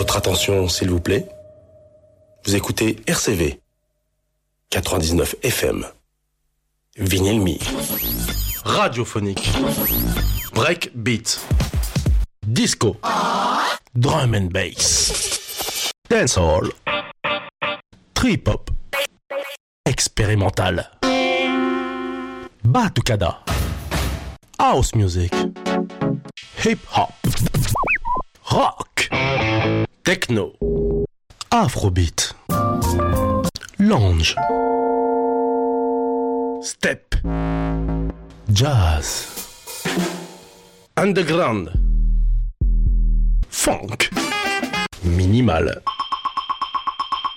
Votre attention, s'il vous plaît. Vous écoutez RCV 99 FM. Vinyl Me. Radiophonique. Break beat. Disco. Drum and bass. Dancehall. Trip hop. Expérimental. Batucada. House music. Hip hop. Rock. Techno. Afrobeat. Lounge. Step. Jazz. Underground. Funk. Minimal.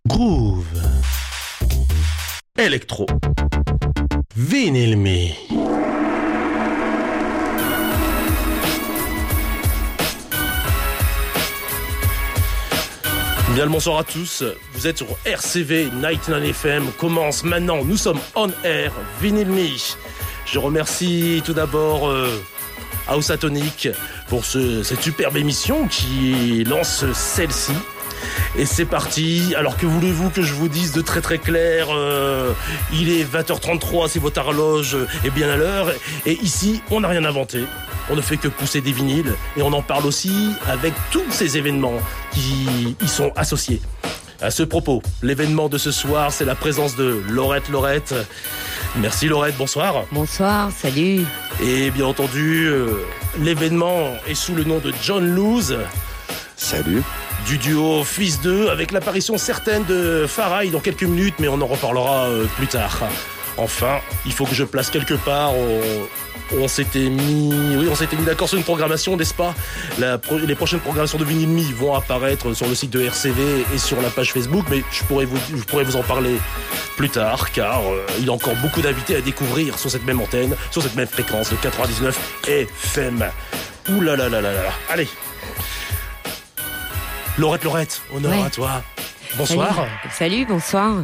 Groove. Electro. Vinyl me. Bien le bonsoir à tous, vous êtes sur RCV 99 FM, commence maintenant, nous sommes on air, Vinyl Me. Je remercie tout d'abord euh, House Atonic pour ce- cette superbe émission qui lance celle-ci. Et c'est parti. Alors que voulez-vous que je vous dise de très très clair euh, Il est 20h33, c'est votre horloge est bien à l'heure. Et ici, on n'a rien inventé. On ne fait que pousser des vinyles et on en parle aussi avec tous ces événements qui y sont associés. À ce propos, l'événement de ce soir, c'est la présence de Laurette Laurette. Merci Laurette, bonsoir. Bonsoir, salut. Et bien entendu, euh, l'événement est sous le nom de John Lose, Salut. Du duo Fils 2, avec l'apparition certaine de Farai dans quelques minutes, mais on en reparlera euh, plus tard. Enfin, il faut que je place quelque part. On, s'était mis, oui, on s'était mis d'accord sur une programmation, n'est-ce pas? Les prochaines programmations de Vinyl vont apparaître sur le site de RCV et sur la page Facebook, mais je pourrais vous, je pourrais vous en parler plus tard, car euh, il y a encore beaucoup d'invités à découvrir sur cette même antenne, sur cette même fréquence, le 99 FM. Ouh là là là là là. Allez. Laurette, Laurette, honneur Ouais. à toi. Bonsoir. Salut, Salut, bonsoir.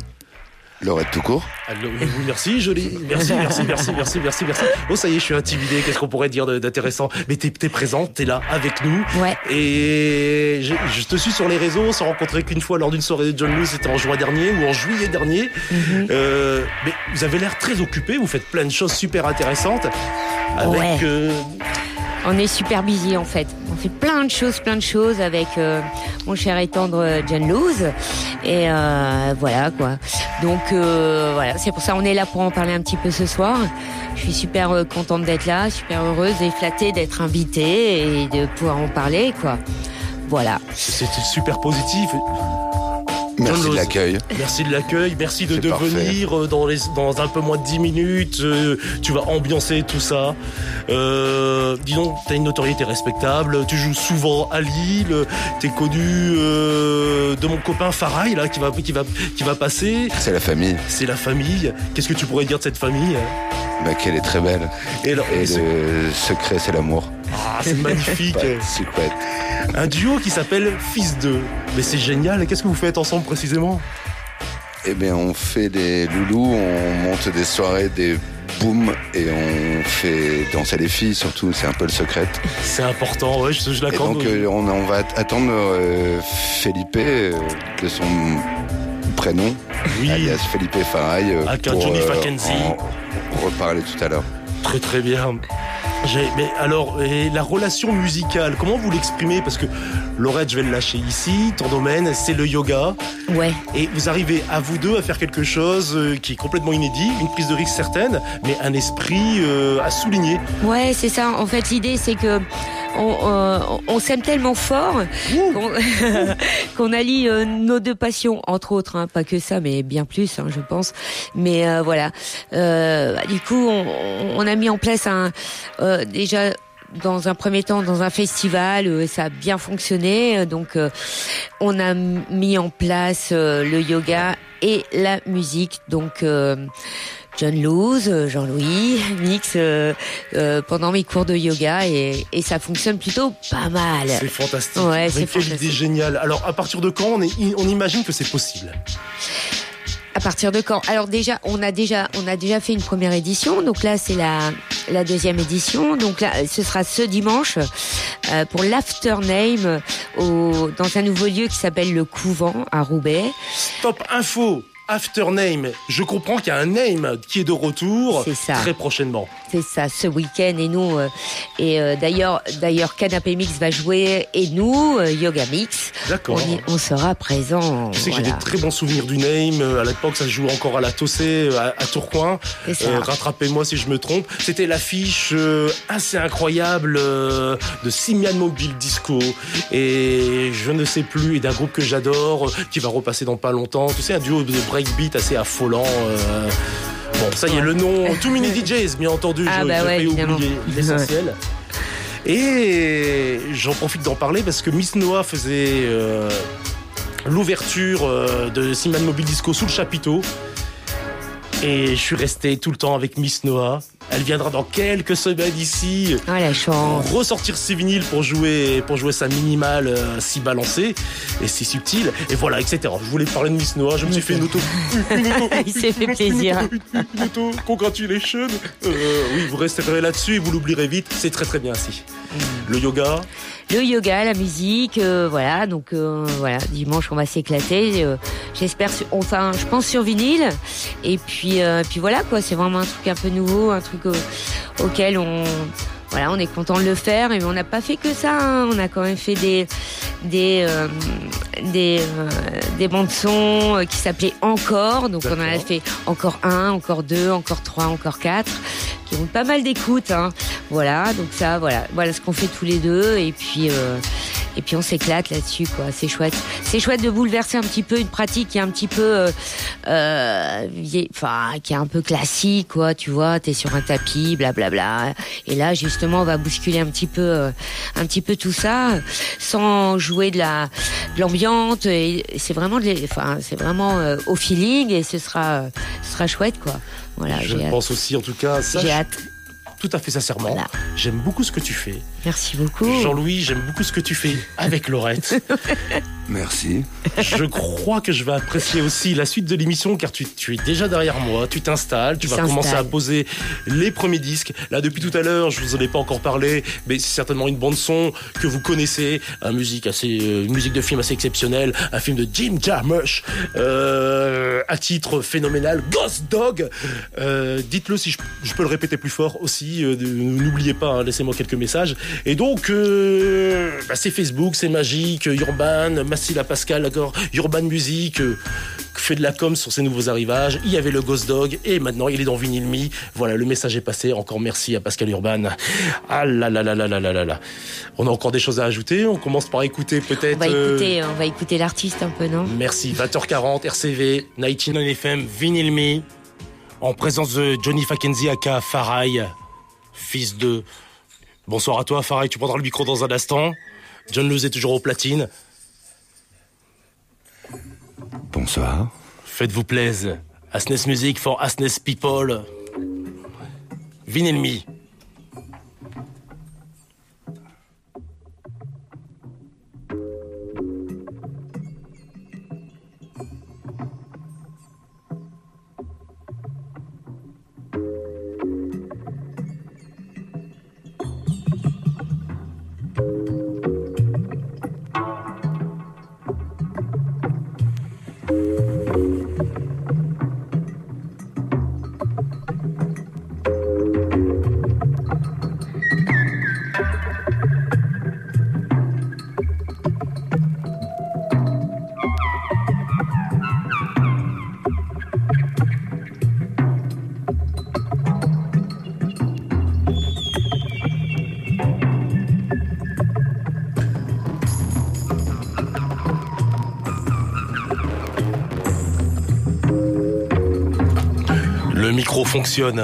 Laurette tout court. Allô, oui, merci, joli. Merci, merci, merci, merci, merci, merci. Oh, ça y est, je suis intimidé. Qu'est-ce qu'on pourrait dire d'intéressant? Mais t'es es présente, t'es là avec nous. Ouais. Et je, je te suis sur les réseaux. On s'est rencontrés qu'une fois lors d'une soirée de John Lewis. C'était en juin dernier ou en juillet dernier. Mhm. Euh, mais vous avez l'air très occupé. Vous faites plein de choses super intéressantes. Avec. Ouais. euh, On est super busy en fait. On fait plein de choses, plein de choses avec euh, mon cher et tendre John Luz. Et euh, voilà quoi. Donc euh, voilà, c'est pour ça on est là pour en parler un petit peu ce soir. Je suis super euh, contente d'être là, super heureuse et flattée d'être invitée et de pouvoir en parler quoi. Voilà. C'était super positif. Merci de l'accueil. Merci de l'accueil, merci de, venir euh, dans, les, dans un peu moins de 10 minutes. euh, tu vas ambiancer tout ça. Euh, dis donc, t'as une notoriété respectable, tu joues souvent à Lille, t'es connu euh, de mon copain Farai là qui va, qui va, qui va passer. C'est la famille. C'est la famille. Qu'est-ce que tu pourrais dire de cette famille? Bah, qu'elle est très belle. Et alors, Et ce- le secret, c'est l'amour. ah, c'est magnifique. Secret. Un duo qui s'appelle Fils 2. Mais c'est génial. Qu'est-ce que vous faites ensemble précisément? Eh bien, on fait des loulous, on monte des soirées, des booms, et on fait danser les filles, surtout. C'est un peu le secret. C'est important, ouais, je, je l'accorde. donc, euh, on, on va attendre euh, Felipe, euh, de son prénom, oui. alias Felipe Faray, euh, un Johnny Mackenzie. en reparler tout à l'heure. Très très bien. Mais alors, et la relation musicale, comment vous l'exprimez? Parce que Laurette, je vais le lâcher ici, ton domaine, c'est le yoga. Ouais. Et vous arrivez à vous deux à faire quelque chose euh, qui est complètement inédit, une prise de risque certaine, mais un esprit euh, à souligner. Ouais, c'est ça. En fait, l'idée, c'est que on, euh, on s'aime tellement fort qu'on allie euh, nos deux passions, entre autres, hein, pas que ça, mais bien plus, hein, je pense. Mais euh, voilà. Bah, du coup, on, on a mis en place un déjà dans un premier temps dans un festival, ça a bien fonctionné. Donc, euh, on a mis en place euh, le yoga et la musique. Donc, euh, John Luz, euh, Jean-Louis, mix euh, euh, pendant mes cours de yoga et, et ça fonctionne plutôt pas mal. C'est fantastique. Ouais, c'est fantastique. géniale. Alors, à partir de quand on, est, on imagine que c'est possible? À partir de quand? Alors déjà, on a déjà, on a déjà fait une première édition. Donc là, c'est la la deuxième édition. Donc là, ce sera ce dimanche euh, pour l'Aftername au dans un nouveau lieu qui s'appelle le Couvent à Roubaix. Stop info After Name. Je comprends qu'il y a un name qui est de retour très prochainement. C'est ça, ce week-end et nous euh, et euh, d'ailleurs d'ailleurs Canapé Mix va jouer et nous euh, Yoga Mix. D'accord. On, sera présent. Tu sais que j'ai des très bons souvenirs du name. À l'époque, ça se joue encore à la Tossé à, à Tourcoing. Rattrapez-moi si je me trompe. C'était l'affiche assez incroyable de Simian Mobile Disco et je ne sais plus et d'un groupe que j'adore qui va repasser dans pas longtemps. Tu sais un duo de breakbeat assez affolant. Bon, ça y est, le nom Too Many DJs, bien entendu, ah, bah je, oublier l'essentiel. Et j'en profite d'en parler parce que Miss Noah faisait euh, l'ouverture euh, de Simon Mobile Disco sous le chapiteau. Et je suis resté tout le temps avec Miss Noah. Elle viendra dans quelques semaines ici. Ah, la chance. Ressortir ses vinyles pour jouer, pour jouer sa minimale euh, si balancée et si subtile. Et voilà, etc. Je voulais parler de Miss Noah. Je me suis fait une auto. Il s'est fait plaisir. Une, auto. Congratulations. Euh, oui, vous resterez là-dessus et vous l'oublierez vite. C'est très très bien ainsi. Mm. Le yoga le yoga, la musique, euh, voilà. Donc euh, voilà, dimanche on va s'éclater. Euh, j'espère, enfin, je pense sur vinyle. Et puis, puis voilà quoi. C'est vraiment un truc un peu nouveau, un truc auquel on voilà, on est content de le faire, mais on n'a pas fait que ça. Hein. On a quand même fait des des des, des bandes son qui s'appelaient encore. Donc on en a fait encore un, encore deux, encore trois, encore quatre qui ont pas mal d'écoute. Hein. Voilà, donc ça, voilà, voilà ce qu'on fait tous les deux. Et puis, euh, et puis on s'éclate là-dessus, quoi. C'est chouette. C'est chouette de bouleverser un petit peu une pratique qui est un petit peu, euh, euh enfin, qui est un peu classique, quoi. Tu vois, t'es sur un tapis, blablabla. Et là, justement, on va bousculer un petit peu, euh, un petit peu tout ça, sans jouer de la, de l'ambiance. Et c'est vraiment, enfin, c'est vraiment au feeling et ce sera, ce sera chouette, quoi. Voilà. Je pense aussi, en tout cas, j'ai hâte tout à fait sincèrement. J'aime beaucoup ce que tu fais. Merci beaucoup. Jean-Louis, j'aime beaucoup ce que tu fais avec Laurette. Merci. Je crois que je vais apprécier aussi la suite de l'émission car tu, es déjà derrière moi, tu t'installes, tu vas commencer à poser les premiers disques. Là, depuis tout à l'heure, je vous en ai pas encore parlé, mais c'est certainement une bande son que vous connaissez, une musique assez, euh, une musique de film assez exceptionnelle, un film de Jim Jarmusch, euh, à titre phénoménal, Ghost Dog. Euh, dites-le si je, peux le répéter plus fort aussi. Euh, n'oubliez pas, hein, laissez-moi quelques messages. Et donc, bah, c'est Facebook, c'est magique, Urban, la Pascal, d'accord, Urban Music, euh, fait de la com sur ses nouveaux arrivages. Il y avait le Ghost Dog et maintenant il est dans Vinyl Me. Voilà, le message est passé. Encore merci à Pascal Urban. Ah là là là là là là là On a encore des choses à ajouter. On commence par écouter peut-être. On va écouter, on va écouter l'artiste un peu, non? Merci. 20h40, RCV, 99 FM, Vinyl Me. En présence de Johnny Fackenzie aka Farai, fils de. Bonsoir à toi, Farai. Tu prendras le micro dans un instant. John Luz est toujours au platine. Bonsoir. Faites-vous plaisir. Asnes Music for Asnes People. Vinyl Me. fonctionne.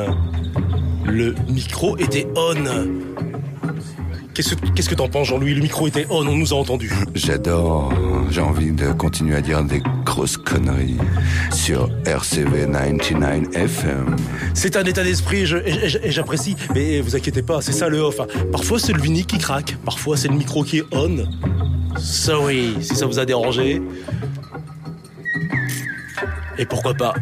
Le micro était on. Qu'est-ce que t'en penses, Jean-Louis? Le micro était on, on nous a entendu. J'adore. J'ai envie de continuer à dire des grosses conneries sur RCV 99 FM. C'est un état d'esprit et j'apprécie. Mais vous inquiétez pas, c'est ça le off. Hein. Parfois c'est le vinyle qui craque, parfois c'est le micro qui est on. Sorry si ça vous a dérangé. Et pourquoi pas?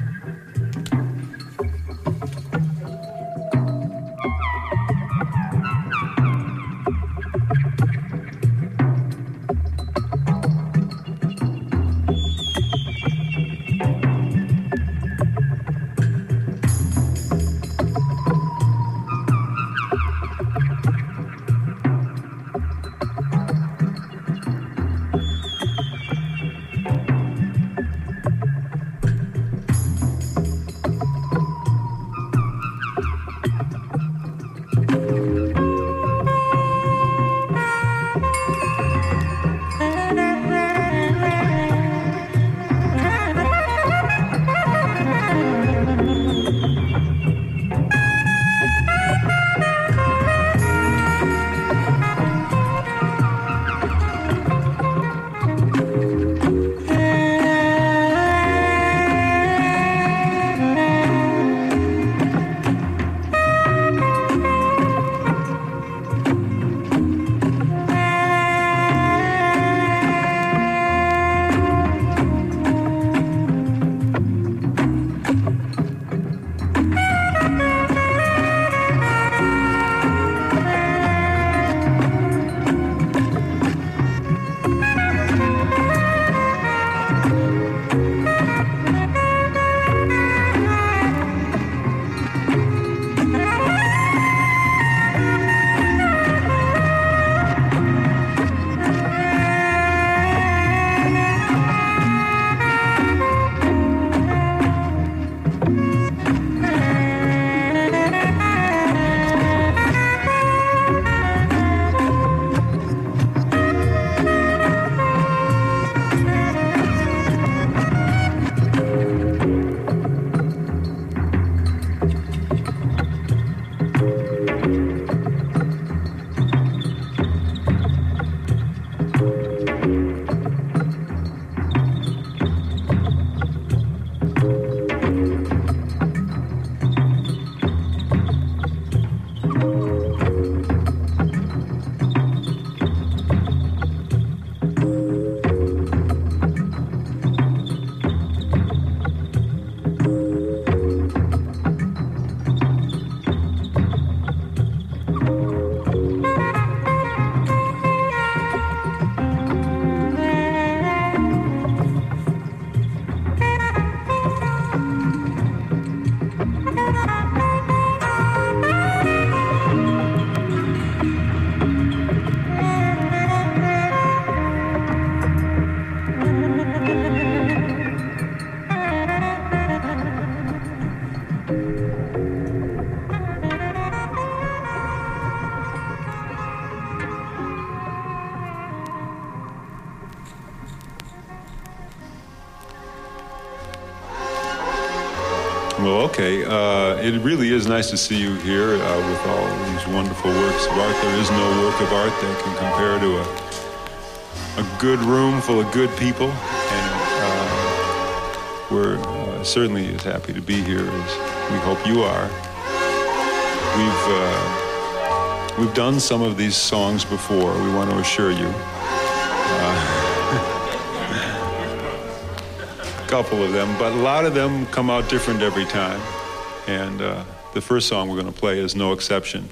Is nice to see you here uh, with all these wonderful works of art. There is no work of art that can compare to a, a good room full of good people. And uh, we're uh, certainly as happy to be here as we hope you are. We've, uh, we've done some of these songs before, we want to assure you. Uh, couple of them, but a lot of them come out different every time. And uh, the first song we're going to play is No Exception.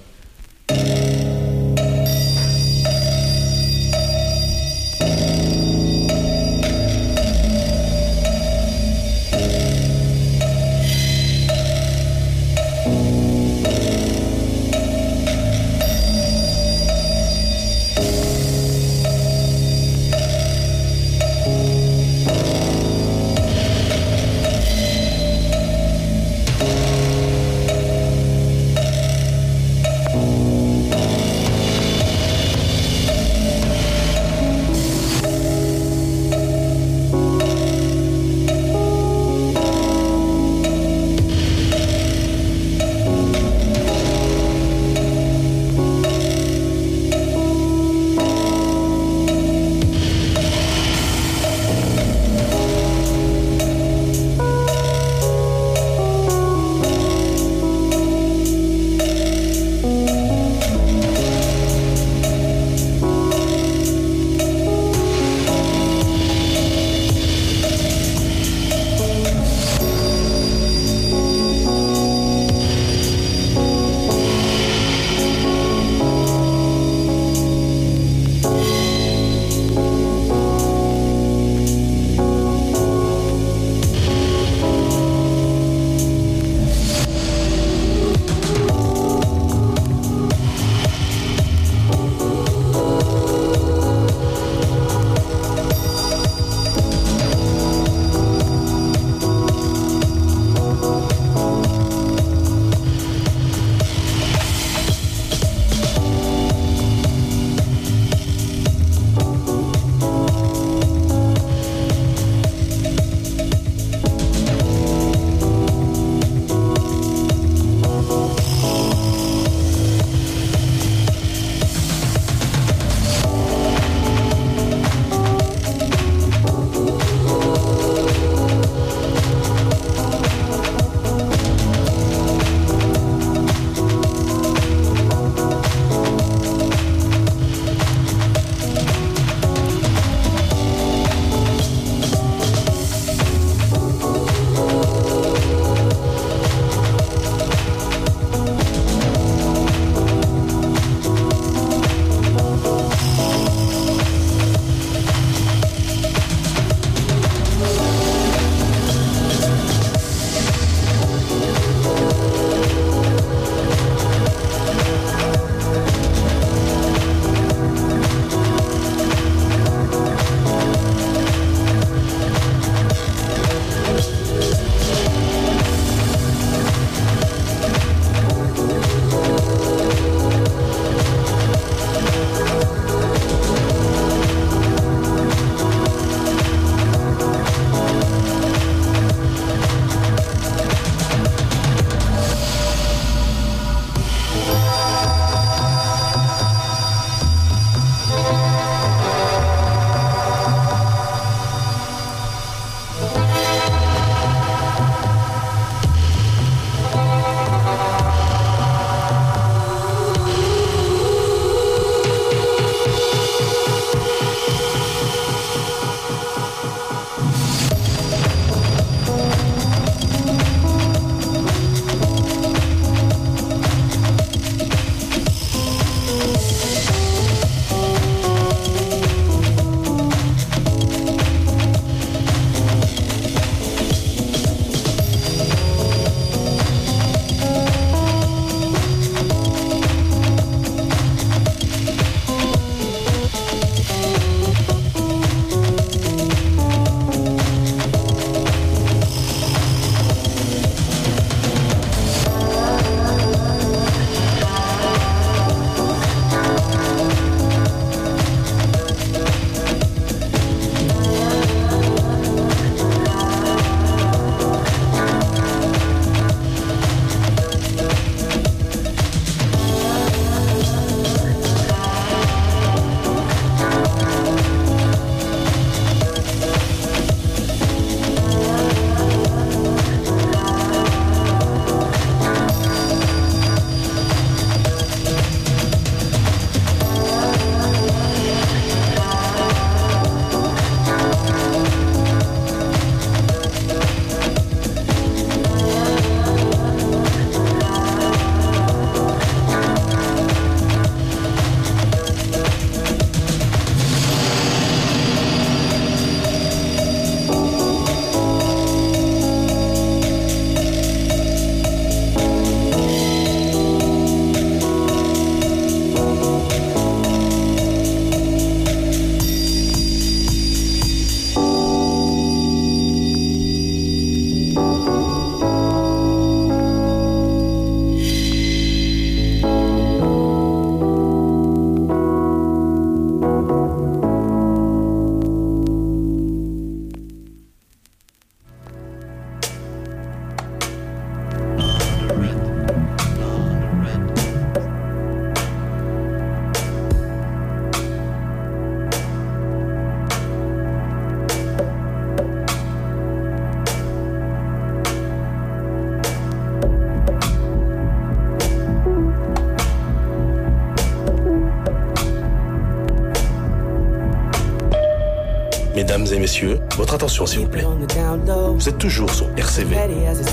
Votre attention s'il vous plaît. Vous êtes toujours sur RCV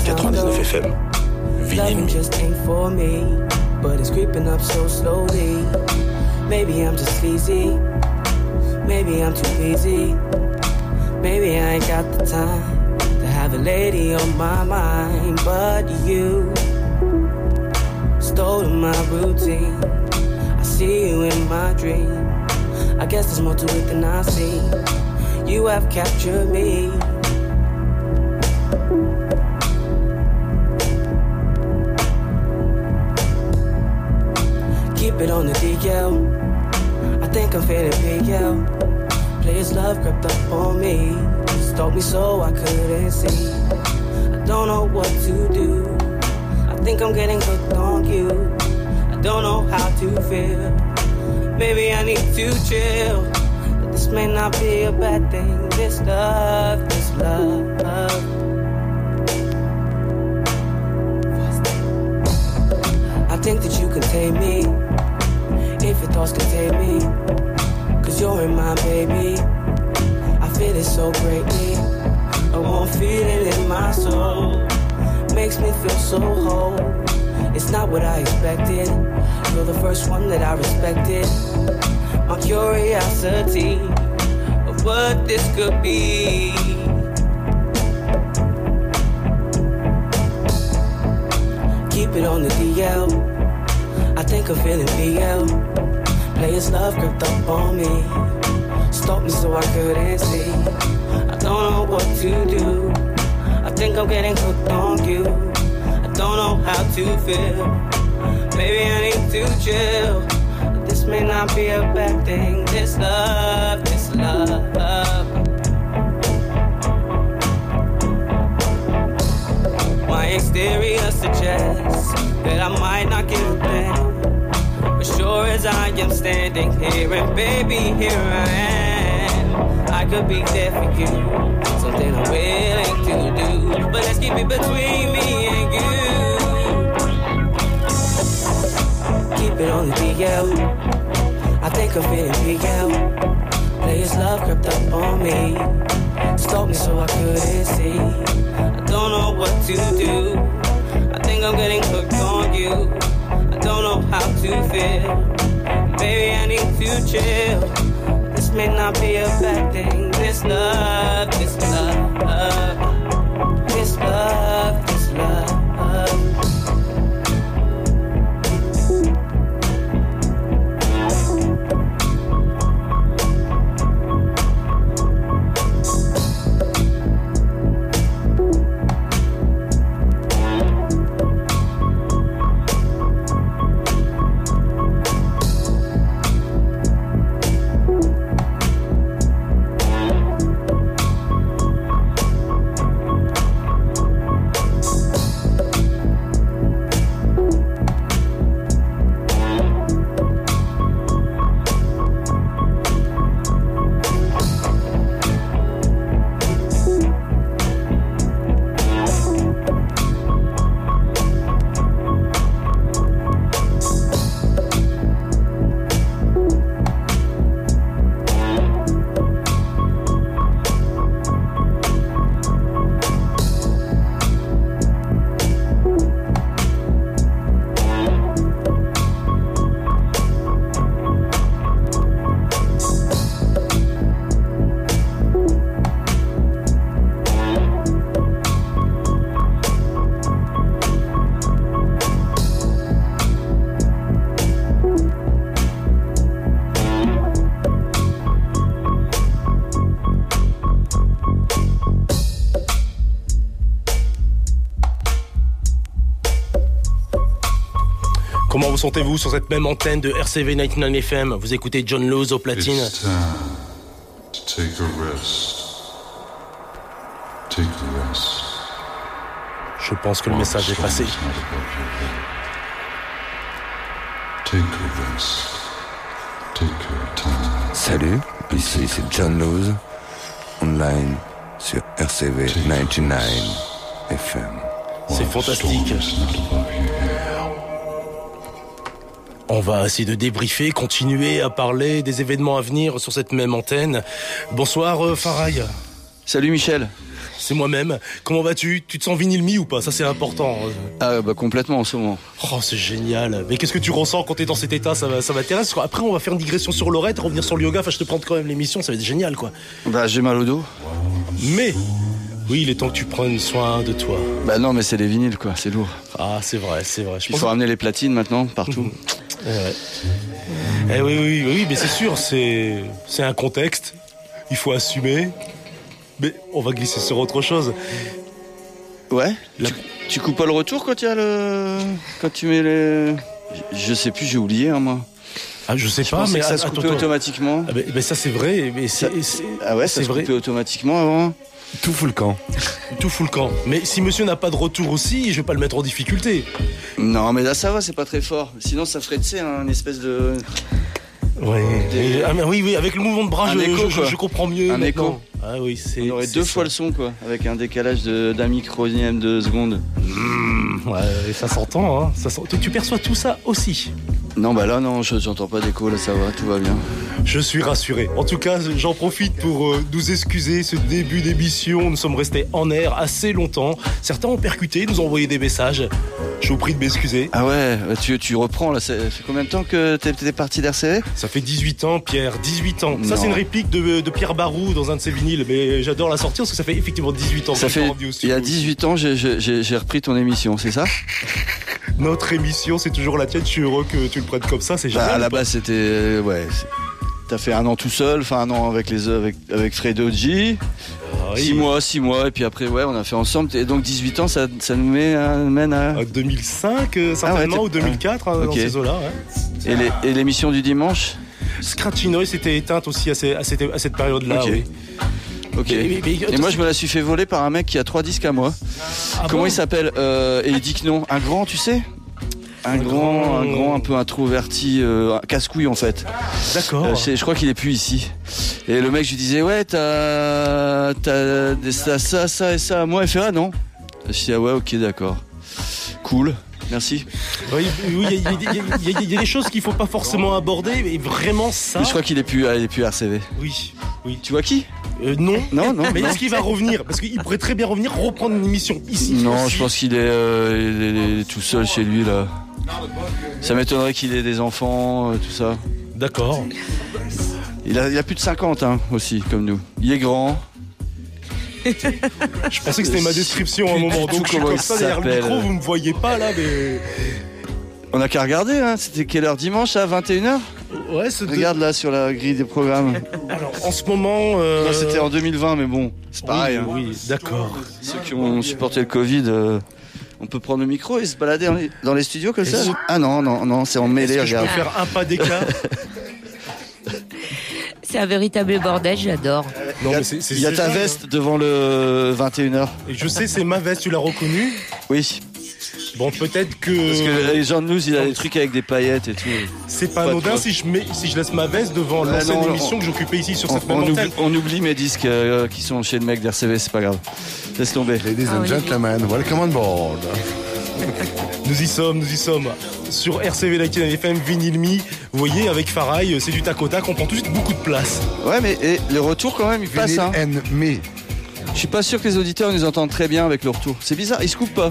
99 FM. Vinyle just ain't for me, but it's creeping up so slowly. Maybe I'm just sleazy, maybe I'm too busy, maybe I ain't got the time to have a lady on my mind. But you stole my routine. I see you in my dream. I guess there's more to it than I see. You have captured me. Keep it on the DL. I think I'm feeling yeah. Players love crept up on me. Stalked me so I couldn't see. I don't know what to do. I think I'm getting hooked on you. I don't know how to feel. Maybe I need to chill. May not be a bad thing. This love, this love. I think that you can take me if your thoughts can take me. Cause you're in my baby. I feel it so greatly. A warm feeling in my soul makes me feel so whole. It's not what I expected. You're the first one that I respected. My curiosity of what this could be. Keep it on the DL. I think I'm feeling BL. Players love crept up on me. Stopped me so I couldn't see. I don't know what to do. I think I'm getting hooked on you. I don't know how to feel. Maybe I need to chill. May not be a bad thing. This love, this love. My exterior suggests that I might not get a thing. But sure as I am standing here, and baby, here I am. I could be there for you, something I'm willing to do. But let's keep it between me and you. Keep it on the DL. I think I'm feeling BL. Players love crept up on me. Stalked me so I couldn't see. I don't know what to do. I think I'm getting hooked on you. I don't know how to feel. Baby, I need to chill. This may not be a bad thing. This love, this love, sentez-vous sur cette même antenne de RCV 99 FM Vous écoutez John Lewis au platine. It's time to take a rest. Take a rest. Je pense que le message est passé. Take a rest. Take your time. Salut, ici c'est John Lose, online sur RCV 99 FM. C'est fantastique. On va essayer de débriefer, continuer à parler des événements à venir sur cette même antenne. Bonsoir euh, Faraï. Salut Michel. C'est moi-même. Comment vas-tu? Tu te sens vinyle mi ou pas? Ça c'est important. Ah bah complètement en ce moment. Oh c'est génial. Mais qu'est-ce que tu ressens quand t'es dans cet état? Ça, va- ça m'intéresse. Après on va faire une digression sur Lorette, revenir sur le yoga. Enfin je te prends quand même l'émission, ça va être génial quoi. Bah j'ai mal au dos. Mais oui, il est temps que tu prennes soin de toi. Bah non mais c'est les vinyles quoi, c'est lourd. Ah c'est vrai, c'est vrai. Je Il pense faut ramener les platines maintenant partout. Eh ouais. Eh oui, oui, oui, mais c'est sûr, c'est, c'est un contexte. Il faut assumer. Mais on va glisser sur autre chose. Ouais. La- Tu, tu coupes pas le retour quand il y a le quand tu mets les je, sais plus, j'ai oublié hein, moi. Ah, je sais Je pas, mais que ça se coupait automatiquement. Ah, ben, ça c'est vrai, mais c'est, Ah ouais, ça se vrai. coupait automatiquement avant. Tout fout le camp. Tout fout le camp. Mais si monsieur n'a pas de retour aussi, je vais pas le mettre en difficulté. Non mais là ça va, c'est pas très fort. Sinon ça ferait tu sais un espèce de Ouais. Des- Ah, mais oui, oui, avec le mouvement de bras, Un je, écho, je- quoi. je comprends mieux. Un maintenant. écho. Ah oui, c'est. on aurait deux ça. fois le son quoi, avec un décalage d'un micronième de seconde. Ouais, ça s'entend, hein. Ça tu- perçois tout ça aussi. Non bah là non, je- j'entends pas d'écho là, ça va, tout va bien. Je suis rassuré. En tout cas, j'en profite pour euh, nous excuser ce début d'émission. Nous sommes restés en air assez longtemps. Certains ont percuté, nous ont envoyé des messages. Je vous prie de m'excuser. Ah ouais, tu, tu reprends là, ça fait combien de temps que t'es parti d'RCV Ça fait 18 ans, Pierre, 18 ans. Ça, c'est une réplique de, de Pierre Barou dans un de ses mais j'adore la sortir parce que ça fait effectivement 18 ans Ça fait, il y a 18 ans, j'ai- repris ton émission, c'est ça? Notre émission, c'est toujours la tienne. Je suis heureux que tu le prennes comme ça, c'est Bah, génial. À la base, c'était. euh, Ouais. T'as fait un an tout seul, enfin un an avec les avec avec Fredo G, Ah oui. six mois, six mois, et puis après ouais, on a fait ensemble. Et donc 18 ans, ça, ça nous met, euh, mène à. Euh, 2005, euh, certainement, t'es- ou 2004, hein, dans Ok. ces eaux-là. ouais. Et l'émission du dimanche? Scratchy Noise s'était éteinte aussi à, ces- à cette, à cette période-là. Oui. Ok. Mais- mais- mais- Et moi, je me la suis fait voler par un mec qui a trois disques à moi. Ah Comment bon il s'appelle Euh, Et il dit que non. Un grand, tu sais? Un grand, un grand un peu introverti, euh, un casse-couille en fait. D'accord. Euh, je, crois qu'il est plus ici. Et le mec, je lui disais, ouais, t'as, ça, ça, et ça. Moi, il fait, ah non. Je dis, ah ouais, ok, d'accord. Cool. Merci. Oui, il y, a- des choses qu'il faut pas forcément aborder, mais vraiment ça. Mais je crois qu'il est plus, il est plus RCV. Oui, oui. Tu vois qui? Euh, non. Non, non. Mais est-ce qu'il va revenir? Parce qu'il pourrait très bien revenir, reprendre une émission ici. Non, aussi. je pense qu'il est, euh, il est tout seul chez lui là. Ça m'étonnerait qu'il ait des enfants, euh, tout ça. D'accord. Il a, il a plus de 50 hein, aussi, comme nous. Il est grand. Je pensais que c'était ma description à un moment. Donc je suis comme ça derrière le micro, vous me voyez pas là, mais. On a qu'à regarder, hein. C'était quelle heure dimanche à 21h Ouais, c'est de- Regarde là sur la grille des programmes. Alors en ce moment. euh, Non, C'était en 2020, mais bon, c'est pareil. hein. Oui, d'accord. Ceux qui ont supporté le Covid, euh, on peut prendre le micro et se balader dans les, dans les studios comme ça Ah non, non, non, c'est en mêlée, que je peux regarde. faire un pas d'écart C'est un véritable bordel, j'adore. Non, mais c'est- c'est- Il y a c'est ta ça, veste devant le 21h. Et je sais, c'est ma veste, tu l'as reconnue. Oui, Bon, peut-être parce que que les gens de nous, il a des trucs avec des paillettes et tout. c'est pas pas anodin si je, mets, si je laisse ma veste devant Ouais, l'ancienne non, émission on- que j'occupais ici sur On, cette même on antenne. oublie, on oublie mes disques euh, qui sont chez le mec d'RCV, c'est pas grave. Laisse tomber. Ladies Ah and oui. gentlemen, welcome on board. Nous y sommes, nous y sommes. Sur RCV Lighting FM, Vinyl Me. Vous voyez, avec Faraï, c'est du tac au tac, on prend tout de suite beaucoup de place. Ouais, mais et, le retour quand même, il passe. Vinyl Hein. and me. Je suis pas sûr que les auditeurs nous entendent très bien avec le retour. C'est bizarre, ils se coupent pas.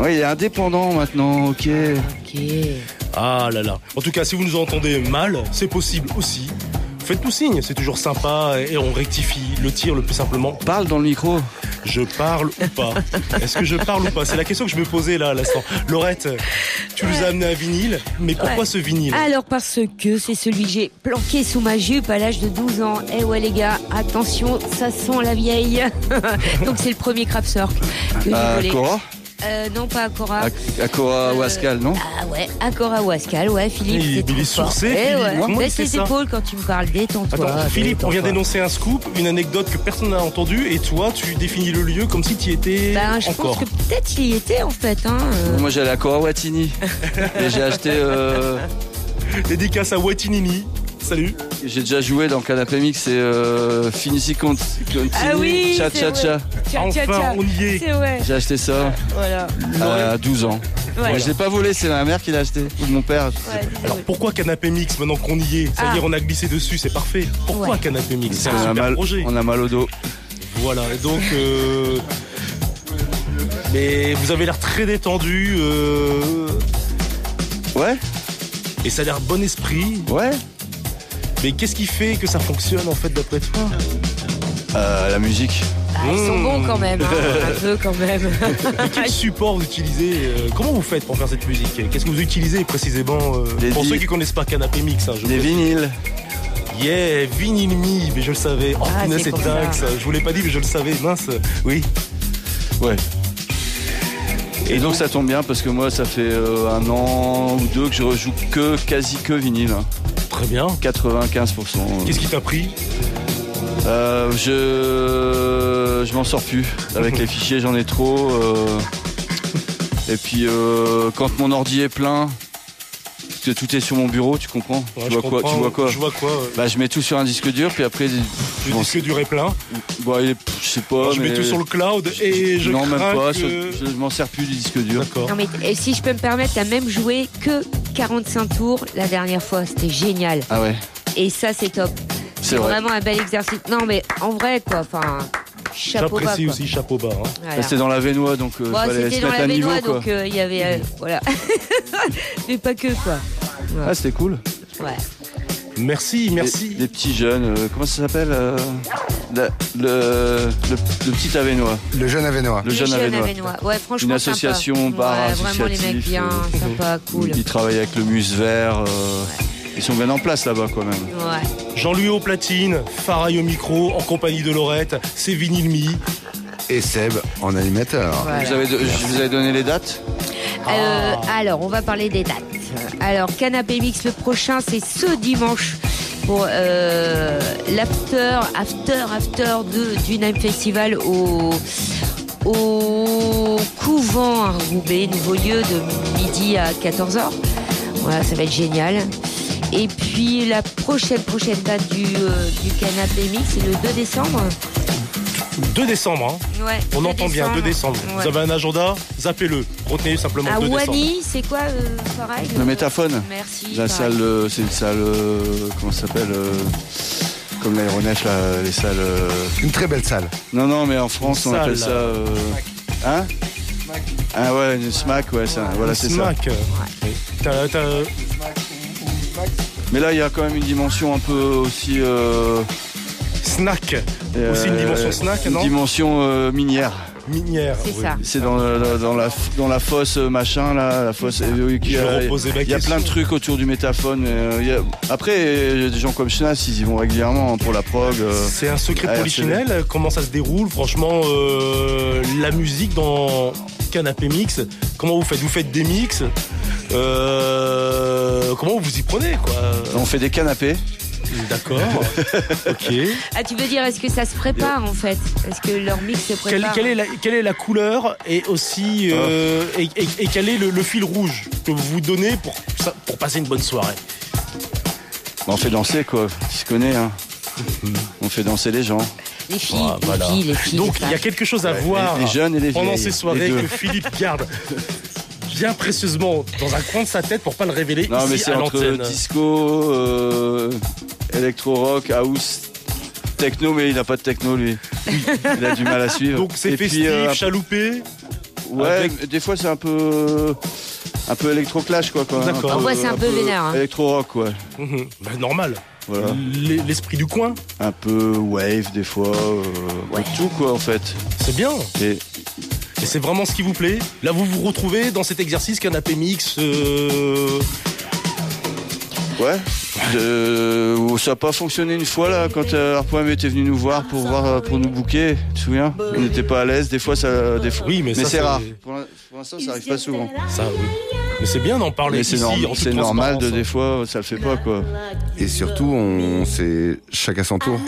Oui, il est indépendant maintenant, ok. Ok. Ah là là. En tout cas, si vous nous entendez mal, c'est possible aussi. Faites-nous signe, c'est toujours sympa et on rectifie le tir le plus simplement. Parle dans le micro. Je parle ou pas Est-ce que je parle ou pas C'est la question que je me posais là à l'instant. Laurette, tu nous as amené un vinyle, mais pourquoi Ouais. ce vinyle Alors parce que c'est celui que j'ai planqué sous ma jupe à l'âge de 12 ans. Eh ouais les gars, attention, ça sent la vieille. Donc c'est le premier Crapsurk que j'ai À volé. Cora Euh, non pas à Cora. À, à Cora ou Euh, Ascal, non Ah ouais, à Cora ou Ascal, ouais Philippe. Il- c'est il est sourcé, Eh Philippe. ouais. Comment il Baisse ça épaules quand tu me parles, détends-toi. Attends, Philippe, on vient d'énoncer un scoop, une anecdote que personne n'a entendue, et toi, tu définis le lieu comme si tu y étais Ben, je encore. pense que peut-être il y était en fait. Hein. euh. Moi j'allais à Cora Watini. et j'ai acheté. euh, Dédicace à Watinini. Salut. J'ai déjà joué dans Canapé Mix et euh, Finissy Conti. Ah oui, Cha c'est cha vrai. cha. Tcha, tcha, Enfin, tcha. on y est. J'ai acheté ça Voilà. à 12 ans. Ouais. Moi, je l'ai pas volé, c'est ma mère qui l'a acheté. Ou mon père. Ouais, Alors pourquoi Canapé Mix maintenant qu'on y est? Ça Ah. on a glissé dessus, c'est parfait. Pourquoi Ouais. Canapé Mix? C'est Parce un qu'on a super mal, projet. on a mal au dos. Voilà, et donc. euh, Mais vous avez l'air très détendu euh, Ouais, et ça a l'air bon esprit. ouais. Mais qu'est-ce qui fait que ça fonctionne en fait d'après toi Euh, la musique. Ah, ils sont bons quand même, hein, un peu quand même. Quel support vous utilisez euh, Comment vous faites pour faire cette musique? Qu'est-ce que vous utilisez précisément euh, Pour ceux qui connaissent pas Canapé Mix, hein, je Des vinyles. Yeah, vinyle me, mais je le savais. Oh Ah, punaise, c'est dingue ça. ça. Je vous l'ai pas dit, mais je le savais. Mince. Oui. Ouais. Et donc ça tombe bien parce que moi ça fait euh, un an ou deux que je rejoue que quasi que vinyle. Très bien. 95%. Qu'est-ce qui t'a pris Euh, je je m'en sors plus. Avec les fichiers j'en ai trop. euh. Et puis euh, quand mon ordi est plein, tout est sur mon bureau, tu comprends Ouais, tu, vois quoi, tu vois quoi Je vois quoi. Bah je mets tout sur un disque dur puis après Le bon, disque dur est plein. bon, il est- je sais pas je mais mets tout sur le cloud et je non même pas, que- je, je m'en sers plus du disque dur. D'accord. Non mais et si je peux me permettre, t'as même joué que 45 tours la dernière fois, c'était génial. Ah ouais, Et ça c'est top. c'est vrai. vraiment un bel exercice. Non mais en vrai quoi, enfin chapeau bas. J'apprécie aussi chapeau bas. hein. Voilà. Bah, C'était dans la Vénois donc euh, Bon, fallait c'était se dans mettre la à niveau baignoire quoi. donc euh, il y avait euh, voilà. mais pas que quoi. Ah c'était cool. Ouais. Merci, merci. Les, les petits jeunes, euh, comment ça s'appelle euh, le, le, le petit Avenois. Le jeune Avenois. Le jeune Avenois. Avenois. Ouais, franchement Une association, sympa. bar ouais, vraiment les mecs bien, euh, sympa, cool. Ils travaillent avec le Muse Vert. euh, Ils sont bien en place là-bas quand même. Ouais. Jean-Louis au platine, Faray au micro, en compagnie de Laurette, c'est Vinyl Me. Et Seb en animateur. Voilà. Vous avez, je vous avais donné les dates Euh, Ah. alors, on va parler des dates. Alors, Canapé Mix, le prochain, c'est ce dimanche pour euh, l'after, after, after de, du Nime Festival au, au couvent à Roubaix, nouveau lieu de midi à 14h. Voilà, ça va être génial. Et puis la prochaine prochaine date du, euh, du Canapé Mix, c'est le 2 décembre. 2 décembre, hein. Ouais, on 2 entend bien, 2 décembre. Ouais. Vous avez un agenda, zappez-le. Retenez simplement À 2 décembre. Wani, c'est quoi euh, pareil Le métaphone Merci. La pareil. salle, euh, c'est une salle, euh, comment ça s'appelle euh, Comme l'aéronef, là, les salles. euh, Une très belle salle. Non, non, mais en France, Une on appelle ça. euh, Hein? Ah ouais, une smack, ouais, ça, voilà, c'est ça. Smack. T'as- t'as- Mais là, il y a quand même une dimension un peu aussi. euh, Snack. Aussi une dimension snack, une non dimension euh, minière. Minière. C'est oui. ça. C'est dans, la- dans, la, dans la fosse euh, machin là, la fosse. Il y a, il y a plein de trucs autour du métaphone. euh, il y a- Après, il y a des gens comme Schnass, ils y vont régulièrement pour la prog. euh. C'est un secret polichinelle. Comment ça se déroule Franchement, euh, la musique dans Canapé Mix, comment vous faites Vous faites des mix Euh, Comment vous y prenez quoi On fait des canapés. D'accord. ok. Ah, tu veux dire, est-ce que ça se prépare en fait? Est-ce que leur mix se prépare quelle est la, quelle est la couleur et aussi euh, Ah. et, et- et quel est le, le fil rouge que vous vous donnez pour, pour passer une bonne soirée? On fait danser quoi, tu connais. Hein. On fait danser les gens. Les filles, Ah, les voilà. filles, les filles. Donc il y a quelque chose à voir les, les jeunes et les pendant vieilles. ces soirées que Philippe garde bien précieusement dans un coin de sa tête pour pas le révéler Non mais c'est à entre disco, euh, électro-rock, house, techno, mais il a pas de techno lui. Il a du mal à suivre. Donc c'est puis, festif, euh, chaloupé. Ouais, Avec- des fois c'est un peu un peu électro-clash quoi. quand même. D'accord. Ouais, c'est un peu vénère, hein. Électro-rock ouais. Mhm. Bah, normal. Voilà. L'e- L'esprit du coin, Un peu wave des fois, euh, tout quoi en fait. c'est bien. Et Et c'est vraiment ce qui vous plaît. Là, vous vous retrouvez dans cet exercice canapé mix. euh, ouais, je- ça n'a pas fonctionné une fois là quand euh, Harpoem était venu nous voir pour voir pour nous booker. Tu te souviens? On n'était pas à l'aise. Des fois ça, des fois. Oui, mais ça, c'est c'est- rare. Pour l'in- Pour l'instant, ça arrive pas souvent. Ça, oui. Mais c'est bien d'en parler Mais c'est ici, norm- en toute c'est normal de des fois, ça le fait pas quoi. Et surtout, on, c'est chacun son tour.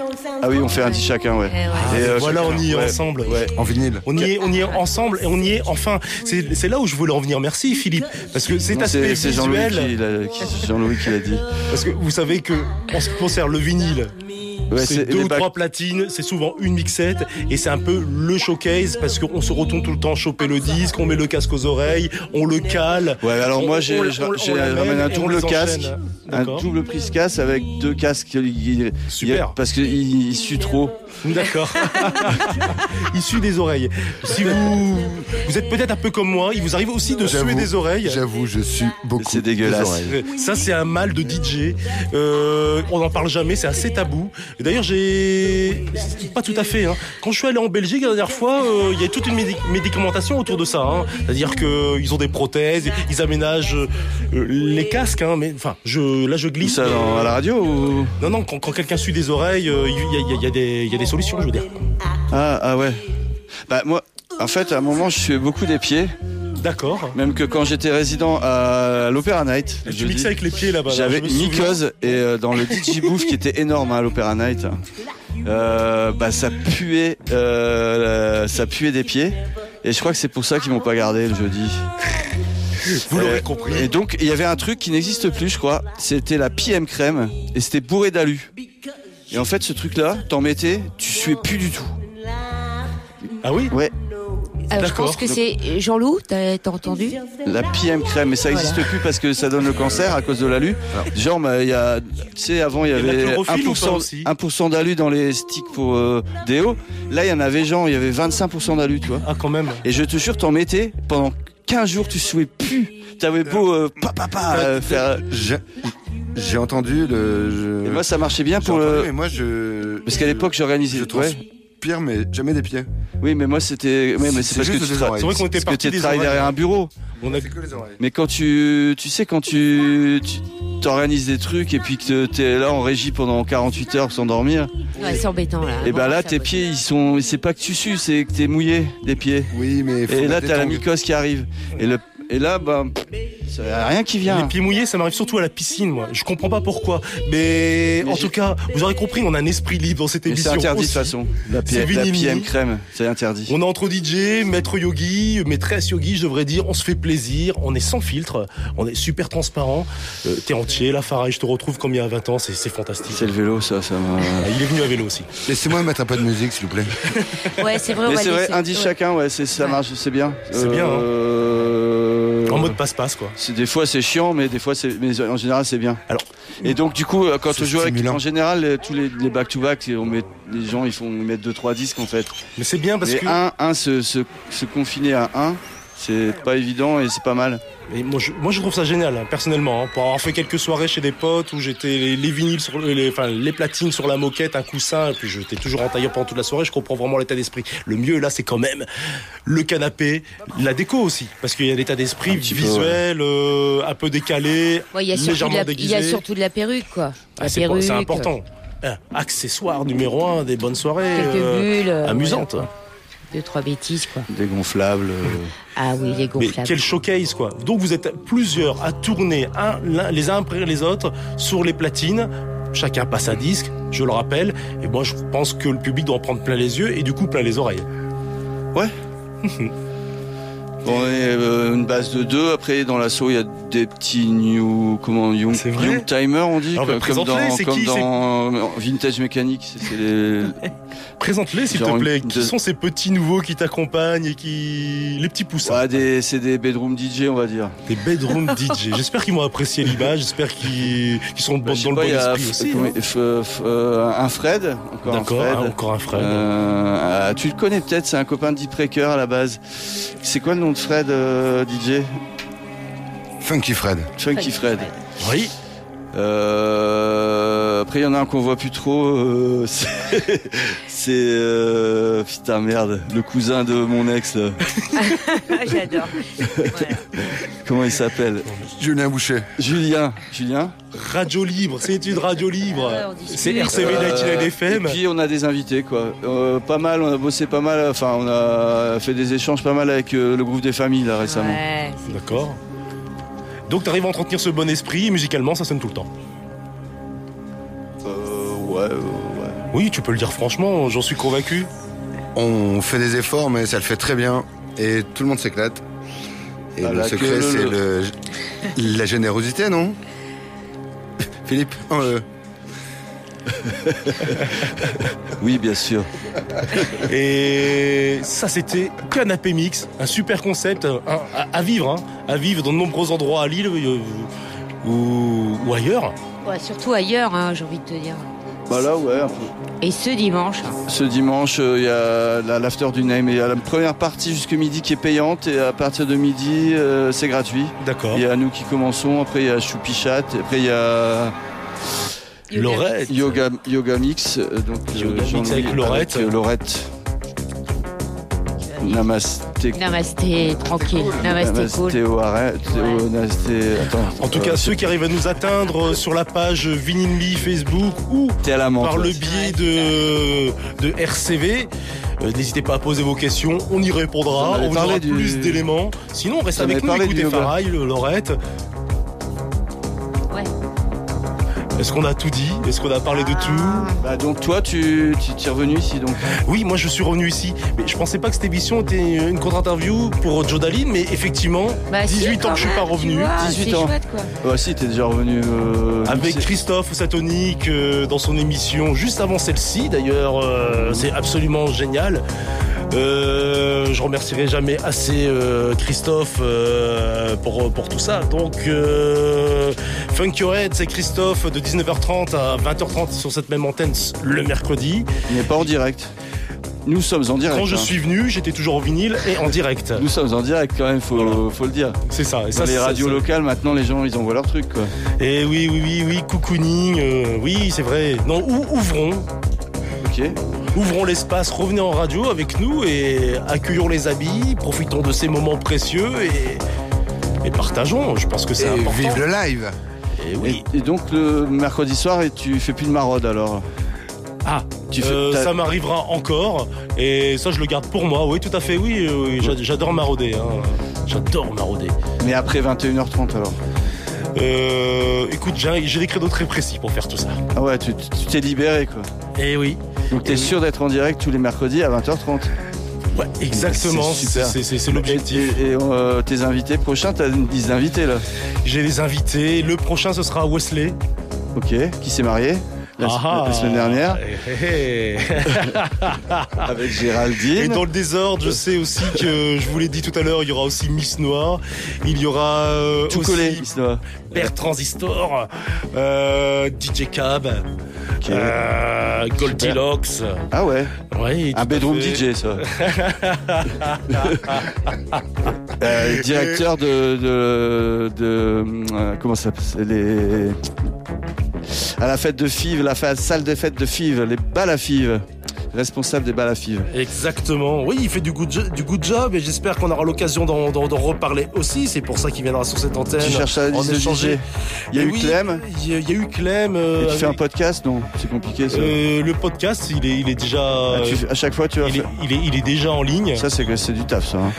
Ah oui, on fait un dit chacun, ouais. Eh ouais. Et, euh, Voilà, on y est ouais. ensemble. En vinyle. On y est, on y est ensemble et on y est enfin. C'est c'est là où je voulais en venir. Merci Philippe, parce que cet Non, aspect C'est c'est Jean-Louis visuel, qui, l'a- qui- Jean-Louis qui l'a dit. parce que vous savez que en ce qui concerne le vinyle, Ouais, c'est deux ou trois platines, c'est souvent une mixette et c'est un peu le showcase parce qu'on se retourne tout le temps choper le disque, on met le casque aux oreilles, on le cale. Ouais, alors On- moi j'ai ramène un double casque, un double prise casse avec deux casques. il- Super. il- parce qu'il il sue trop. D'accord. Issu des oreilles. Si vous, vous êtes peut-être un peu comme moi, il vous arrive aussi de suer des oreilles. J'avoue, je suis beaucoup. C'est dégueulasse. des oreilles. Ça, c'est un mal de DJ. Euh, on n'en parle jamais, c'est assez tabou. D'ailleurs, j'ai. Pas tout à fait. Hein. Quand je suis allé en Belgique la dernière fois, euh, il y a toute une médic- médicamentation autour de ça. hein. C'est-à-dire qu'ils ont des prothèses, ils aménagent euh, les casques. Hein, mais enfin, je, là, je glisse. ça à la radio ou? Non, non, quand, quand quelqu'un suit des oreilles, euh, il y, a- il y a- il y a des- il y a des solutions, je veux dire. ah, ah ouais. Bah moi, en fait, à un moment, je suais beaucoup des pieds. D'accord. Même que quand j'étais résident à l'Opéra Night, Tu je mixes dis, avec les pieds là-bas. là, j'avais mycose et euh, dans le DJ Booth qui était énorme hein, à l'Opéra Night, euh, bah ça puait, euh, ça puait des pieds. Et je crois que c'est pour ça qu'ils m'ont pas gardé le jeudi. Vous l'aurez compris. Et donc, il y avait un truc qui n'existe plus, je crois. C'était la PM crème et c'était bourré d'alu. Et en fait, ce truc-là, t'en mettais, tu suais plus du tout. Ah oui Ouais, Alors, je pense que c'est Jean-Loup, t'as entendu la PM crème, mais ça Voilà. n'existe plus parce que ça donne le cancer à cause de l'alu. Genre, bah, il y a, tu sais, avant, il y avait chlorophylle ou pas 1%, aussi 1% d'alu dans les sticks pour euh, déo. Là, il y en avait genre, il y avait 25% d'alu, tu vois. Ah, quand même. Et je te jure, t'en mettais pendant 15 jours, tu suais plus. T'avais beau, euh, pa, pa, pa, euh, faire. J'ai entendu le. je- Et moi, ça marchait bien pour entendu, le. mais moi, je. Parce qu'à l'époque, j'organisais. je transpire, mais jamais des pieds. Oui, mais moi c'était. Oui, mais C'est parce que juste tu tra- oreilles. C'est vrai qu'on était parce que parti tu travailles derrière un bureau. On a que les oreilles. Mais quand tu, tu sais, quand tu, tu t'organises des trucs et puis que t'es là en régie pendant 48 heures sans dormir, Ouais, C'est embêtant là. et Bon, ben là ça tes pieds ils sont, c'est pas que tu sues, c'est que t'es mouillé des pieds. Oui, mais. faut Et là t'as la mycose qui arrive. Et le, et là bah, rien qui Les vient. pieds mouillés, ça m'arrive surtout à la piscine, moi. Je comprends pas pourquoi. Mais, Mais en tout cas, vous aurez compris, on a un esprit libre dans cette Mais c'est émission. interdit de aussi. toute façon. La, C'est P- la. PM crème, c'est interdit. On est entre DJ, maître yogi, maîtresse yogi, je devrais dire. On se fait plaisir, on est sans filtre, on est super transparent. Euh, T'es entier, là, Farah, je te retrouve comme il y a 20 ans, c'est fantastique. C'est le vélo, ça, ça m'a. Ah, il est venu à vélo aussi. Laissez-moi mettre un peu de musique, s'il vous plaît. Ouais, c'est vrai. on Mais va c'est vrai, un disque ouais. chacun, ouais, c'est, ça marche, c'est bien. C'est bien, hein. Euh, En mode passe-passe, quoi. C'est des fois c'est chiant, mais des fois c'est, mais en général c'est bien. Alors- et donc du coup, euh, quand on joue avec, en général, les- tous les, les back-to-back, on met, les gens ils font ils mettent deux trois disques en fait. Mais c'est bien parce mais que. un, un se, se, se confiner à un, c'est pas évident et c'est pas mal. Et moi, je, moi, je trouve ça génial, hein, personnellement. hein, pour avoir fait quelques soirées chez des potes où j'étais les, les vinyles sur le- les, enfin, les platines sur la moquette, un coussin, et puis j'étais toujours en tailleur pendant toute la soirée. Je comprends vraiment l'état d'esprit. Le mieux là, c'est quand même le canapé, la déco aussi, parce qu'il y a l'état d'esprit peu, visuel, euh, un peu décalé, Ouais, il y a surtout de légèrement la- déguisé. il y a surtout de la perruque, quoi. Ah, La c'est pas- perruque. c'est important. Un accessoire numéro un des bonnes soirées Quelques euh, bulles. euh, amusantes. Deux, trois bêtises, quoi. Dégonflable. euh, Ah oui, les Mais gonflables. quel showcase quoi. Donc vous êtes plusieurs à tourner un, l'un- les uns après les autres sur les platines. Chacun passe un disque, je le rappelle. Et moi je pense que le public doit en prendre plein les yeux et du coup plein les oreilles. On est euh, une base de deux. Après, dans l'assaut, il y a des petits new, comment, young, young timer, on dit, Alors, bah, comme dans, comme qui, euh, Vintage Mécanique. Les, Présente-les s'il te une- plaît. Qui sont ces petits nouveaux qui t'accompagnent et qui... Les petits poussins. ouais, des, c'est des bedroom DJ, on va dire. Des bedroom DJ. J'espère qu'ils vont apprécier l'image. J'espère qu'ils sont Bah, dans le bon esprit F- aussi. comment- hein. F- F- euh, un Fred, encore un D'accord, Fred. hein, encore un Fred. Euh, ah, tu le connais peut-être, c'est un copain de Deep Breaker à la base. C'est quoi le nom de Fred, euh, DJ Funky Fred. Funky Fred. Oui. Euh, après, il y en a un qu'on voit plus trop. euh, c'est euh, putain merde, le cousin de mon ex. là. J'adore. Voilà. Comment il s'appelle? Julien Boucher. Julien. Julien? Radio libre, c'est une radio libre. Discute. c'est RCV Euh, 99 FM. Et puis on a des invités quoi. Euh, pas mal, on a bossé pas mal. Enfin, on a fait des échanges pas mal avec euh, le groupe des familles là récemment. Ouais, D'accord. Donc tu arrives à entretenir ce bon esprit et musicalement ça sonne tout le temps. Euh, ouais, euh, ouais. Oui, tu peux le dire franchement, j'en suis convaincu. On fait des efforts, mais ça le fait très bien. Et tout le monde s'éclate. Et Ah, le secret, c'est le... la générosité, non? Philippe euh, Oui, bien sûr. Et ça c'était Canapé Mix, un super concept un- à, à vivre, hein, à vivre dans de nombreux endroits à Lille euh, ou, ou ailleurs. Ouais, surtout ailleurs, hein, j'ai envie de te dire. Bah là, ouais. Et ce dimanche. hein. Ce dimanche, euh, il y a la- l'after du name. Il y a la première partie jusqu'à midi qui est payante et à partir de midi, euh, c'est gratuit. D'accord. Il y a nous qui commençons. Après, il y a Choupichat. Après, il y a Laurette. Yoga, yoga Mix. euh, Donc, Yoga Mix avec Laurette. euh, Laurette. Namasté. Namasté, tranquille. Namasté, cool. Namasté au arrêt. Ouais. au Namasté- Attends. En tout cas, euh, ceux qui arrivent à nous atteindre sur la page Vininli Facebook ou par le ouais. biais de, de RCV. euh, N'hésitez pas à poser vos questions, on y répondra, avez on vous parlé aura du- plus d'éléments. Sinon, reste Vous en avec avez nous, parlé écoutez. Farai, le- Est-ce qu'on a tout dit? Est-ce qu'on a parlé de tout? Bah, donc, toi, tu tu- tu es revenu ici. Donc. Oui, moi je suis revenu ici, mais je pensais pas que cette émission était une contre-interview pour Joe Daline, mais effectivement, Bah, si, 18 ans quand que je suis pas tu revenu. vois, 18 c'est ans. chouette, quoi. Ouais, si, t'es déjà revenu. euh, Avec Christophe Satonic euh, dans son émission juste avant celle-ci d'ailleurs euh, c'est absolument génial je remercierai jamais assez euh, Christophe euh, pour, pour tout ça donc euh, Funk Your Head c'est Christophe de 19h30 à 20h30 sur cette même antenne le mercredi Il n'est pas en direct. Nous sommes en direct. quand je hein. suis venu j'étais toujours au vinyle et en direct Nous sommes en direct quand même, faut, Voilà. faut le dire. c'est ça et Dans ça les radios ça- locales, maintenant, les gens, ils envoient leur truc, quoi. et oui oui oui oui cocooning euh, oui c'est vrai non ou- ouvrons Ok. Ouvrons l'espace, revenez en radio avec nous et accueillons les habits, profitons de ces moments précieux et, et partageons. Je pense que c'est et important. vive le live Et oui. Et, et donc, le mercredi soir, et tu fais plus de maraude, alors Ah, tu fais, euh, ça m'arrivera encore et ça je le garde pour moi. Oui, tout à fait. Oui, oui, j'a- j'adore marauder. hein. J'adore marauder. Mais après 21h30, alors Euh, écoute, j'ai des créneaux très précis pour faire tout ça. Ah ouais, tu t'es libéré, quoi. Et oui. Donc, t'es Et- sûr d'être en direct tous les mercredis à 20h30. Ouais, exactement. C'est l'objectif. Et, et, euh, tes invités prochains, t'as une liste d'invités, là. J'ai les invités. Le prochain, ce sera Wesley. Ok. Qui s'est marié la, Ah, la semaine dernière Eh, eh, eh. avec Et Géraldine. dans le désordre, je sais aussi que, je vous l'ai dit tout à l'heure, il y aura aussi Miss Noir, il y aura euh, Tout aussi collé. Père Transistor, euh, DJ Cab, Euh, Goldilocks. Ah ouais, Ouais, un bedroom. DJ, ça. Euh, directeur de, de, de euh, comment ça s'appelle les à la fête de Fives, la salle des fêtes de Fives, les balles à Fives, responsable des balles à Fives. Exactement. Oui, il fait du good, du good job et j'espère qu'on aura l'occasion d'en, reparler aussi. C'est pour ça qu'il viendra sur cette antenne. Tu cherches la en échanger. Il y a Et eu oui, Clem. Il y, a- il y a eu Clem. euh, Et tu fais un podcast Non, c'est compliqué ça. euh, le podcast, il est, il est déjà. Ah, tu à chaque fois, tu vas il, est, faire. il, est, il est déjà en ligne. Ça, c'est du taf, ça. hein.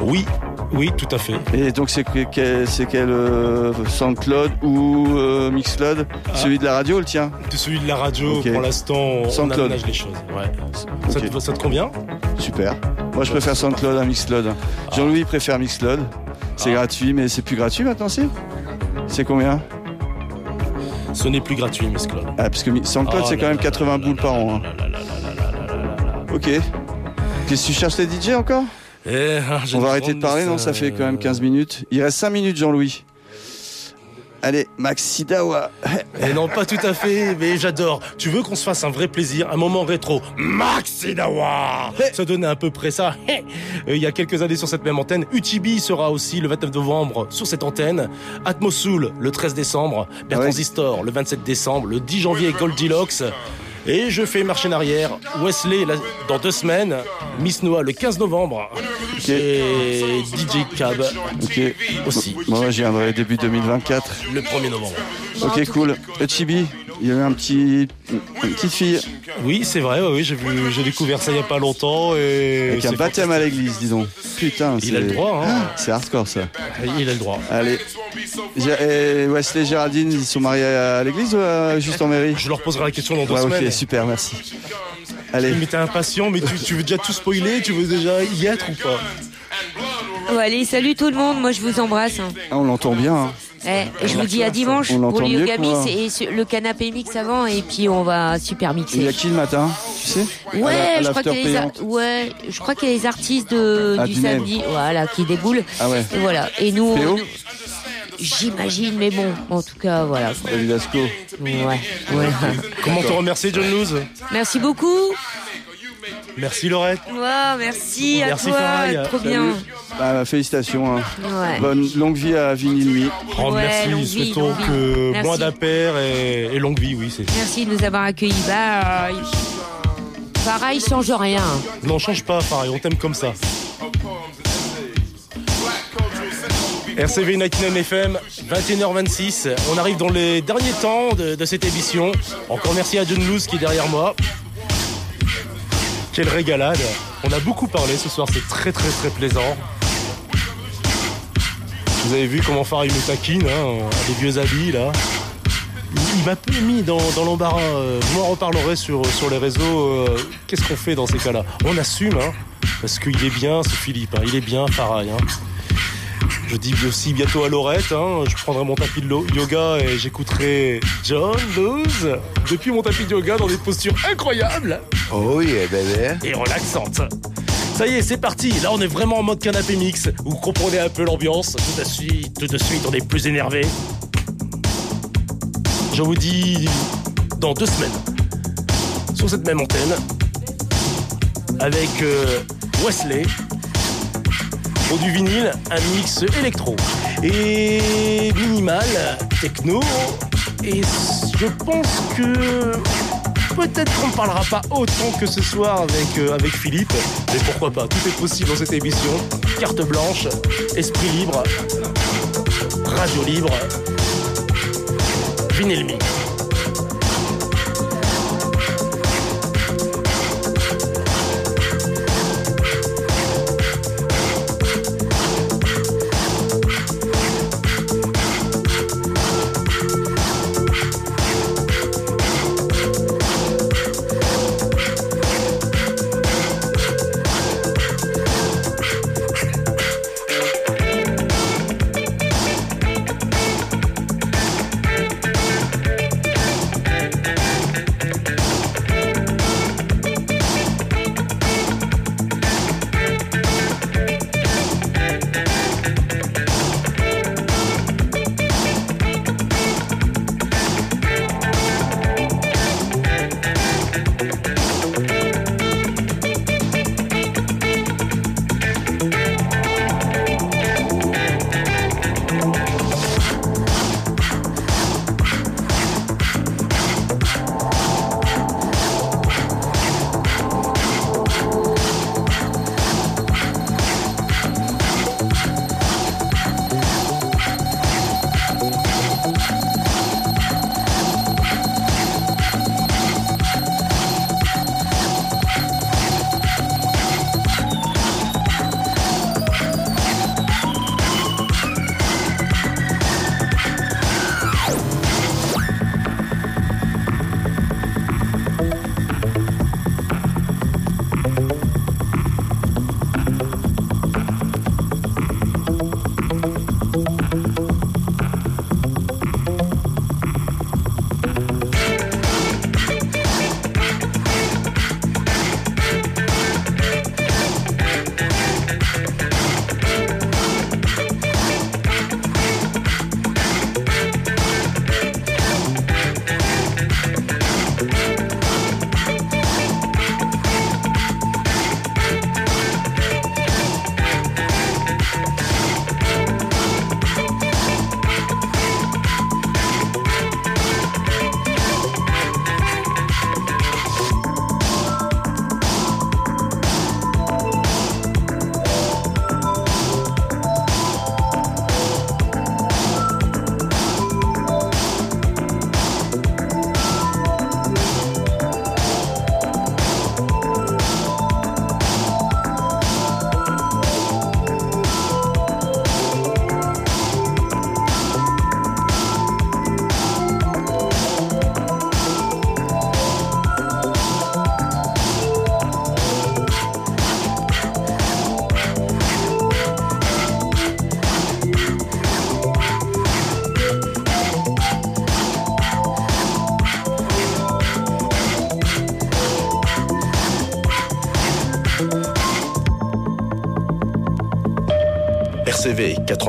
Oui, oui, tout à fait. Et donc, c'est que- quel, c'est quel euh, SoundCloud ou euh, Mixcloud? Celui de la radio, le tien? C'est celui de la radio, Ok. pour l'instant, on, on aménage les choses. Ouais. Ça, te, ça te convient Super. Moi, je préfère SoundCloud à Mixcloud. Jean-Louis préfère Mixcloud. C'est Ah. gratuit, mais c'est plus gratuit maintenant, si C'est combien Ce n'est plus gratuit, Miss Claude. Ah, parce que SoundCloud, Oh c'est quand même là 80 boules par an. hein. Ok. Qu'est-ce que tu cherches les DJ encore Eh, hein, On va arrêter de parler, non Ça fait quand même euh, 15 minutes. Il reste 5 minutes, Jean-Louis. Allez, Maxi Dawa. Et non, pas tout à fait, mais j'adore. Tu veux qu'on se fasse un vrai plaisir, un moment rétro Maxi Dawa Ça donnait à peu près ça. Euh, Il y a quelques années sur cette même antenne. Utibi sera aussi le 29 novembre sur cette antenne. Atmosoul le 13 décembre. Ah ouais. Bertransistor le 27 décembre. Le 10 janvier Goldilocks. Et je fais marche en arrière. Wesley là, dans deux semaines. Miss Noah le 15 novembre. Et DJ Cab Ok. aussi Moi, j'y viendrai début 2024. le 1er novembre. Ok, cool. Et Chibi, il y avait un petit, une petite fille Oui, c'est vrai, ouais, oui, j'ai vu, j'ai découvert ça il y a pas longtemps et avec un c'est baptême à l'église, dis donc. Putain, Il a le droit, hein. C'est hardcore ça. Il a le droit. Allez. Et Wesley et Géraldine, ils sont mariés à l'église ou juste en mairie? Je leur poserai la question dans deux Ouais, semaines. ok, super, merci. Allez. Mais t'es impatient, mais tu, tu veux déjà tout spoiler, tu veux déjà y être ou pas? Oh, allez, salut tout le monde, moi je vous embrasse. hein. Ah, on l'entend bien. hein. Eh, et je vous dis à dimanche On pour le yoga mix et ce- le canapé mix avant et puis on va super Il y mixer. a qui le matin Tu sais Ouais, À la- à je crois qu'il y a les ar- l'after payante. ouais, je crois qu'il y a les artistes de, Ah, du du même. samedi, voilà, qui déboulent. Ah ouais. Et voilà. Et nous, on- Théo j'imagine, mais bon, en tout cas, voilà. quoi. David Asco. Ouais, ouais. Comment te remercier, John Luz Merci beaucoup. Merci, Laurette. Merci à Merci, toi, Farai. trop bien. Bah, félicitations. hein. Ouais. Bonne longue vie à Vinyl Me. Oh, Ouais, merci, souhaitons vie. que Merci. moins et, et longue vie, oui. c'est Merci de nous avoir accueillis. Bah, euh, pareil, change rien. Non, change pas, pareil, on t'aime comme ça. RCV 99 FM, 21h26. On arrive dans les derniers temps de, de cette émission. Encore merci à John Luz qui est derrière moi. Quelle régalade. On a beaucoup parlé ce soir, c'est très très très plaisant. Vous avez vu comment Farid nous taquine, hein, vieux habits là. Il- m'a peu mis dans, l'embarras. euh, Vous m'en reparlerez sur, les réseaux. euh, Qu'est-ce qu'on fait dans ces cas-là? On assume, hein, parce qu'il est bien, ce Philippe. hein, il est bien, pareil. Je dis aussi bientôt à Laurette. hein, je prendrai mon tapis de yoga et j'écouterai John Luz depuis mon tapis de yoga dans des postures incroyables Oh yeah, baby. et relaxantes. Ça y est, c'est parti. Là, on est vraiment en mode canapé mix. Vous comprenez un peu l'ambiance. Tout de suite, tout de suite, on est plus énervé. Je vous dis dans deux semaines sur cette même antenne avec euh, Wesley du vinyle, un mix électro et minimal, techno. Et je pense que peut-être qu'on ne parlera pas autant que ce soir avec, euh, avec Philippe, mais pourquoi pas, tout est possible dans cette émission. Carte blanche, esprit libre, radio libre, vinyle mix.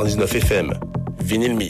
99 FM, Vinyl Me.